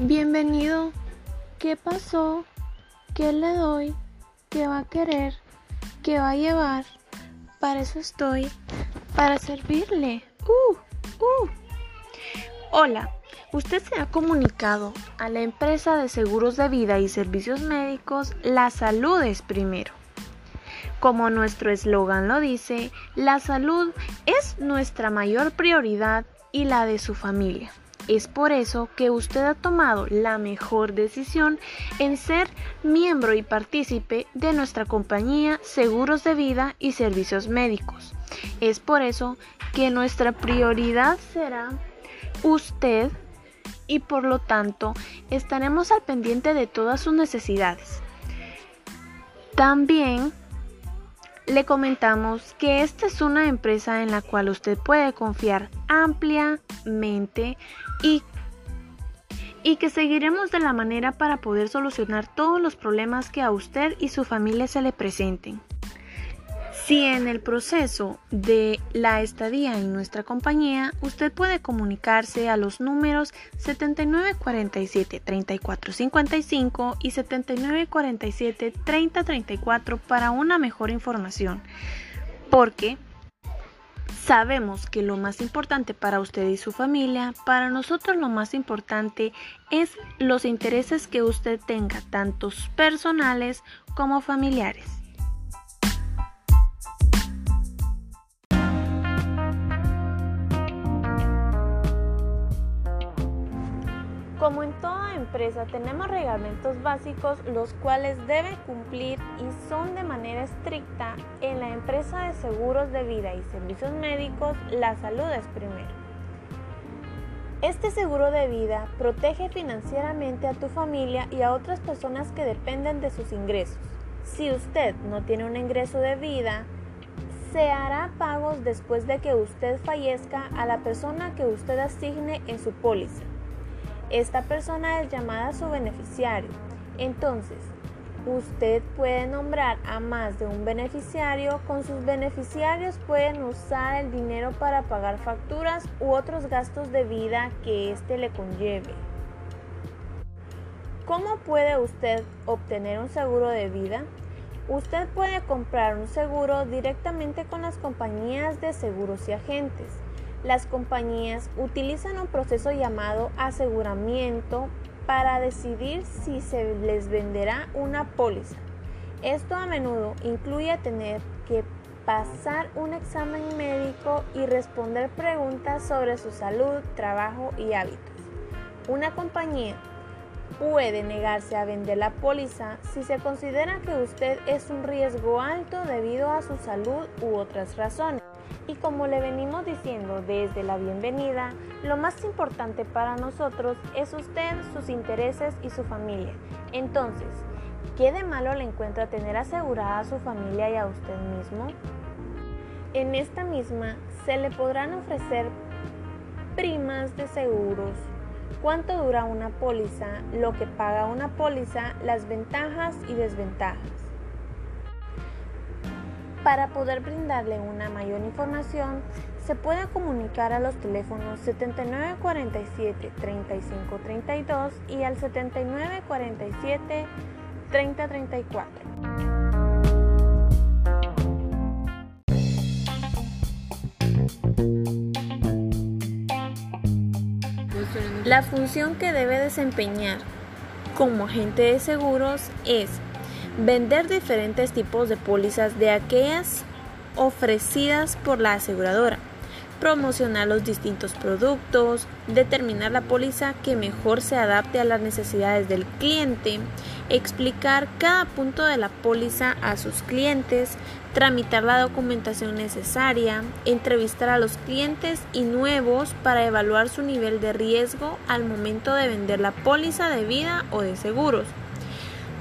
Bienvenido. ¿Qué pasó? ¿Qué le doy? ¿Qué va a querer? ¿Qué va a llevar? Para eso estoy. Para servirle. Uh, uh. Hola. Usted se ha comunicado a la empresa de seguros de vida y servicios médicos La salud es primero. Como nuestro eslogan lo dice, la salud es nuestra mayor prioridad y la de su familia. Es por eso que usted ha tomado la mejor decisión en ser miembro y partícipe de nuestra compañía Seguros de Vida y Servicios Médicos. Es por eso que nuestra prioridad será usted y por lo tanto estaremos al pendiente de todas sus necesidades. También le comentamos que esta es una empresa en la cual usted puede confiar ampliamente y, y que seguiremos de la manera para poder solucionar todos los problemas que a usted y su familia se le presenten. Si en el proceso de la estadía en nuestra compañía, usted puede comunicarse a los números 7947-3455 y 7947-3034 para una mejor información, porque sabemos que lo más importante para usted y su familia, para nosotros lo más importante es los intereses que usted tenga, tantos personales como familiares. Como en toda empresa tenemos reglamentos básicos los cuales debe cumplir y son de manera estricta en la empresa de seguros de vida y servicios médicos, la salud es primero. Este seguro de vida protege financieramente a tu familia y a otras personas que dependen de sus ingresos. Si usted no tiene un ingreso de vida, se hará pagos después de que usted fallezca a la persona que usted asigne en su póliza. Esta persona es llamada su beneficiario. Entonces, usted puede nombrar a más de un beneficiario. Con sus beneficiarios pueden usar el dinero para pagar facturas u otros gastos de vida que éste le conlleve. ¿Cómo puede usted obtener un seguro de vida? Usted puede comprar un seguro directamente con las compañías de seguros y agentes las compañías utilizan un proceso llamado aseguramiento para decidir si se les venderá una póliza. Esto a menudo incluye tener que pasar un examen médico y responder preguntas sobre su salud, trabajo y hábitos. Una compañía puede negarse a vender la póliza si se considera que usted es un riesgo alto debido a su salud u otras razones. Y como le venimos diciendo desde la bienvenida, lo más importante para nosotros es usted, sus intereses y su familia. Entonces, ¿qué de malo le encuentra tener asegurada a su familia y a usted mismo? En esta misma se le podrán ofrecer primas de seguros, cuánto dura una póliza, lo que paga una póliza, las ventajas y desventajas. Para poder brindarle una mayor información, se puede comunicar a los teléfonos 7947-3532 y al 7947-3034. La función que debe desempeñar como agente de seguros es Vender diferentes tipos de pólizas de aquellas ofrecidas por la aseguradora. Promocionar los distintos productos, determinar la póliza que mejor se adapte a las necesidades del cliente, explicar cada punto de la póliza a sus clientes, tramitar la documentación necesaria, entrevistar a los clientes y nuevos para evaluar su nivel de riesgo al momento de vender la póliza de vida o de seguros.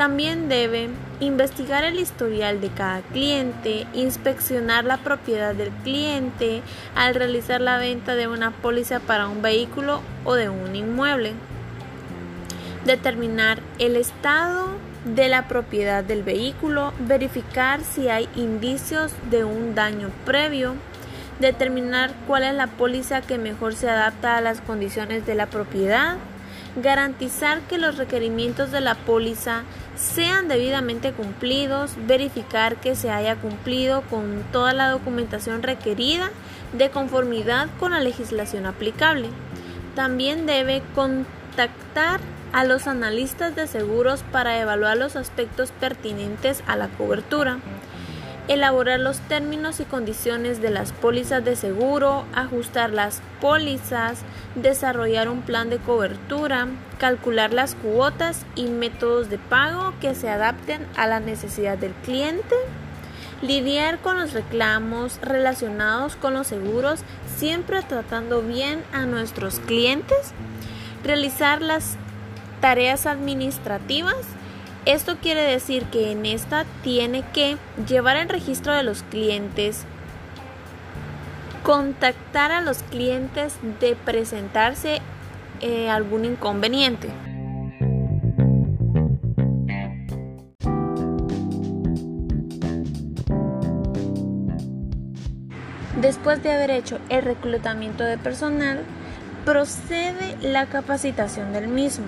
También debe investigar el historial de cada cliente, inspeccionar la propiedad del cliente al realizar la venta de una póliza para un vehículo o de un inmueble, determinar el estado de la propiedad del vehículo, verificar si hay indicios de un daño previo, determinar cuál es la póliza que mejor se adapta a las condiciones de la propiedad, garantizar que los requerimientos de la póliza sean debidamente cumplidos, verificar que se haya cumplido con toda la documentación requerida de conformidad con la legislación aplicable. También debe contactar a los analistas de seguros para evaluar los aspectos pertinentes a la cobertura elaborar los términos y condiciones de las pólizas de seguro, ajustar las pólizas, desarrollar un plan de cobertura, calcular las cuotas y métodos de pago que se adapten a la necesidad del cliente, lidiar con los reclamos relacionados con los seguros, siempre tratando bien a nuestros clientes, realizar las tareas administrativas, esto quiere decir que en esta tiene que llevar el registro de los clientes, contactar a los clientes de presentarse eh, algún inconveniente. Después de haber hecho el reclutamiento de personal, procede la capacitación del mismo.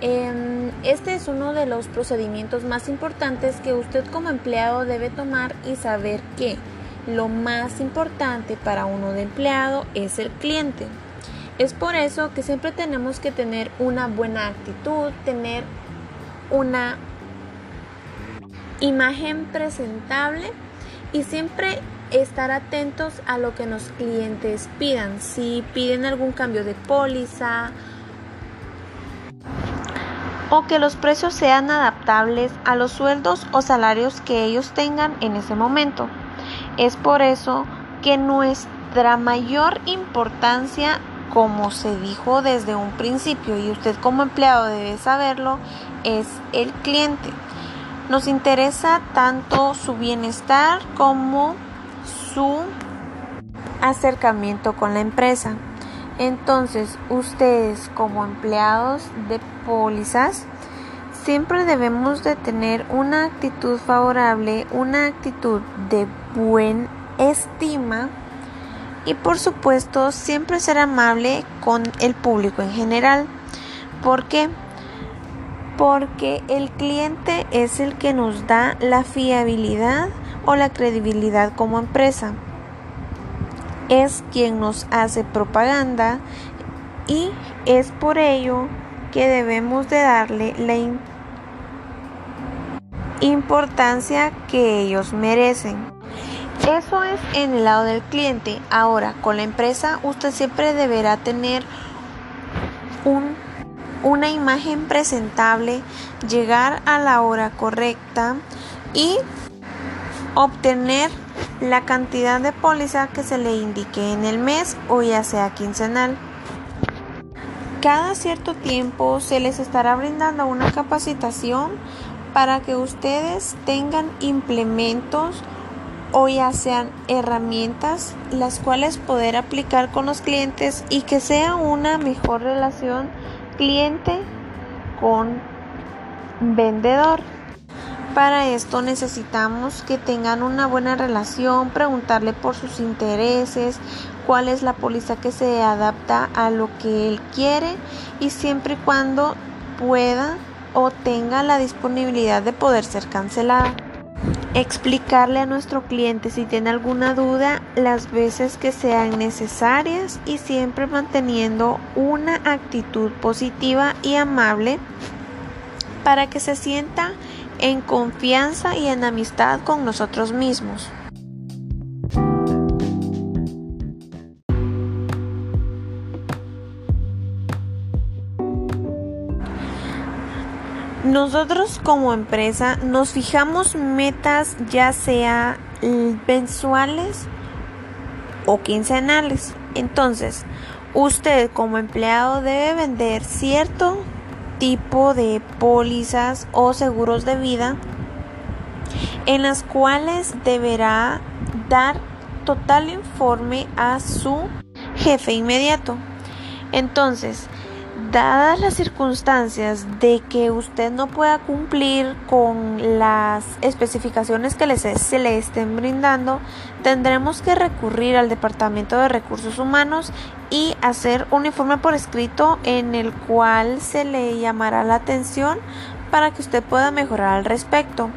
Em, este es uno de los procedimientos más importantes que usted como empleado debe tomar y saber que lo más importante para uno de empleado es el cliente. Es por eso que siempre tenemos que tener una buena actitud, tener una imagen presentable y siempre estar atentos a lo que los clientes pidan. Si piden algún cambio de póliza, o que los precios sean adaptables a los sueldos o salarios que ellos tengan en ese momento. Es por eso que nuestra mayor importancia, como se dijo desde un principio y usted como empleado debe saberlo, es el cliente. Nos interesa tanto su bienestar como su acercamiento con la empresa. Entonces, ustedes como empleados de pólizas, siempre debemos de tener una actitud favorable, una actitud de buen estima y por supuesto siempre ser amable con el público en general. ¿Por qué? Porque el cliente es el que nos da la fiabilidad o la credibilidad como empresa es quien nos hace propaganda y es por ello que debemos de darle la importancia que ellos merecen. Eso es en el lado del cliente. Ahora, con la empresa usted siempre deberá tener un, una imagen presentable, llegar a la hora correcta y obtener la cantidad de póliza que se le indique en el mes o ya sea quincenal. Cada cierto tiempo se les estará brindando una capacitación para que ustedes tengan implementos o ya sean herramientas las cuales poder aplicar con los clientes y que sea una mejor relación cliente con vendedor. Para esto necesitamos que tengan una buena relación, preguntarle por sus intereses, cuál es la póliza que se adapta a lo que él quiere y siempre y cuando pueda o tenga la disponibilidad de poder ser cancelada. Explicarle a nuestro cliente si tiene alguna duda las veces que sean necesarias y siempre manteniendo una actitud positiva y amable para que se sienta en confianza y en amistad con nosotros mismos. Nosotros como empresa nos fijamos metas ya sea mensuales o quincenales. Entonces, usted como empleado debe vender cierto tipo de pólizas o seguros de vida en las cuales deberá dar total informe a su jefe inmediato. Entonces, Dadas las circunstancias de que usted no pueda cumplir con las especificaciones que se le estén brindando, tendremos que recurrir al Departamento de Recursos Humanos y hacer un informe por escrito en el cual se le llamará la atención para que usted pueda mejorar al respecto.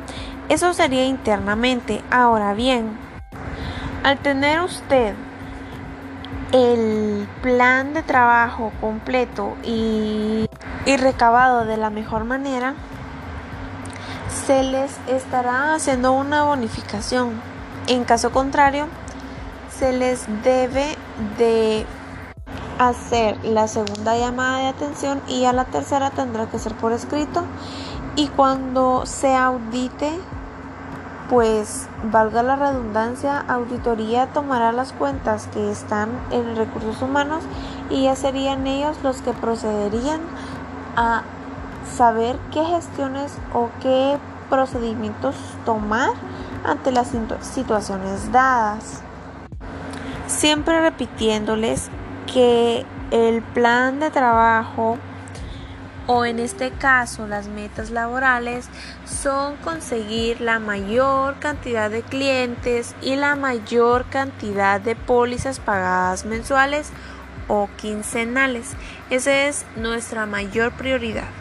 Eso sería internamente. Ahora bien, al tener usted el plan de trabajo completo y, recabado de la mejor manera, se les estará haciendo una bonificación. En caso contrario, se les debe de hacer la segunda llamada de atención y a la tercera tendrá que ser por escrito y cuando se audite pues valga la redundancia, auditoría tomará las cuentas que están en recursos humanos y ya serían ellos los que procederían a saber qué gestiones o qué procedimientos tomar ante las situaciones dadas. Siempre repitiéndoles que el plan de trabajo o en este caso las metas laborales son conseguir la mayor cantidad de clientes y la mayor cantidad de pólizas pagadas mensuales o quincenales. Esa es nuestra mayor prioridad.